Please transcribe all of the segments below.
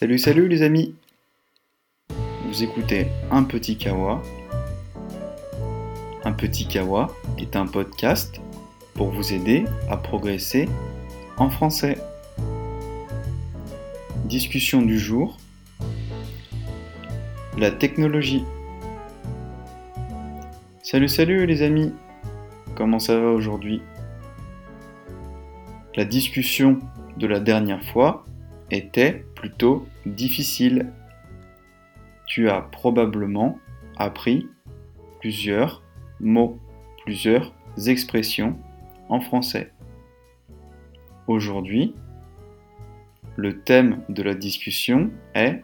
Salut, salut les amis Vous écoutez Un Petit Kawa. Un Petit Kawa est un podcast pour vous aider à progresser en français. Discussion du jour. La technologie. Salut, salut les amis Comment ça va aujourd'hui? La discussion de la dernière fois était plutôt difficile. Tu as probablement appris plusieurs mots, plusieurs expressions en français. Aujourd'hui, le thème de la discussion est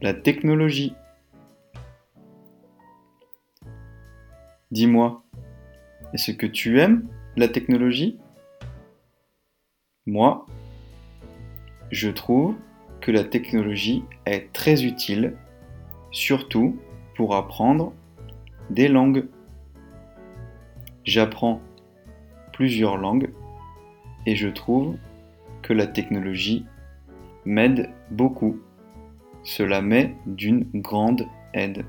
la technologie. Dis-moi, est-ce que tu aimes la technologie? Moi, je trouve que la technologie est très utile, surtout pour apprendre des langues. J'apprends plusieurs langues et je trouve que la technologie m'aide beaucoup. Cela m'est d'une grande aide.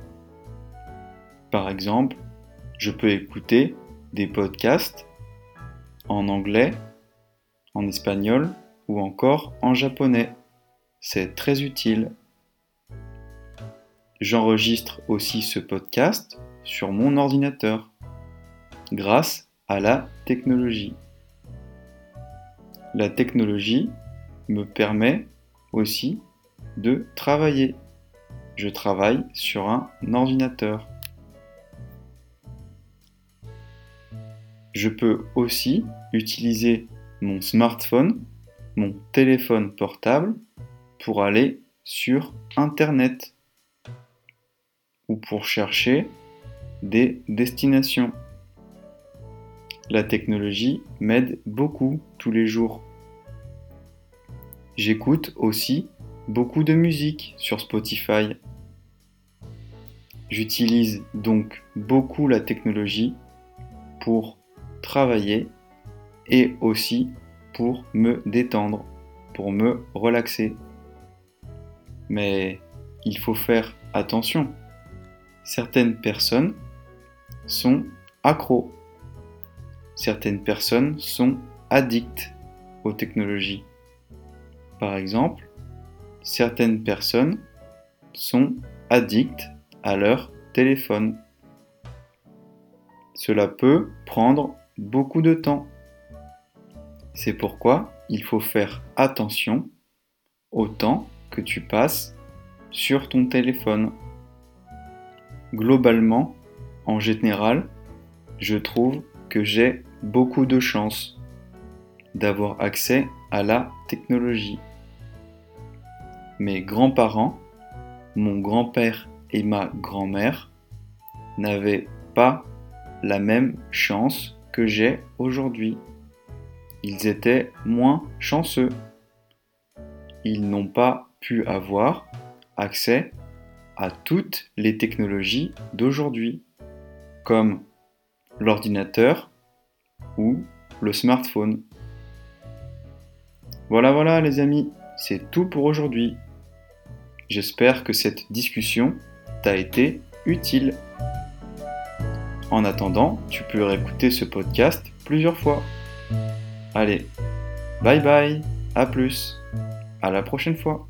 Par exemple, je peux écouter des podcasts en anglais, en espagnol ou encore en japonais. C'est très utile. J'enregistre aussi ce podcast sur mon ordinateur grâce à la technologie. La technologie me permet aussi de travailler. Je travaille sur un ordinateur. Je peux aussi utiliser mon smartphone mon téléphone portable pour aller sur Internet ou pour chercher des destinations. La technologie m'aide beaucoup tous les jours. J'écoute aussi beaucoup de musique sur Spotify. J'utilise donc beaucoup la technologie pour travailler et aussi pour me détendre, pour me relaxer. Mais il faut faire attention. Certaines personnes sont accros. Certaines personnes sont addictes aux technologies. Par exemple, certaines personnes sont addictes à leur téléphone. Cela peut prendre beaucoup de temps. C'est pourquoi il faut faire attention au temps que tu passes sur ton téléphone. Globalement, en général, je trouve que j'ai beaucoup de chance d'avoir accès à la technologie. Mes grands-parents, mon grand-père et ma grand-mère n'avaient pas la même chance que j'ai aujourd'hui ils étaient moins chanceux. Ils n'ont pas pu avoir accès à toutes les technologies d'aujourd'hui, comme l'ordinateur ou le smartphone. Voilà, voilà les amis, c'est tout pour aujourd'hui. J'espère que cette discussion t'a été utile. En attendant, tu peux réécouter ce podcast plusieurs fois. Allez, bye bye, à plus, à la prochaine fois.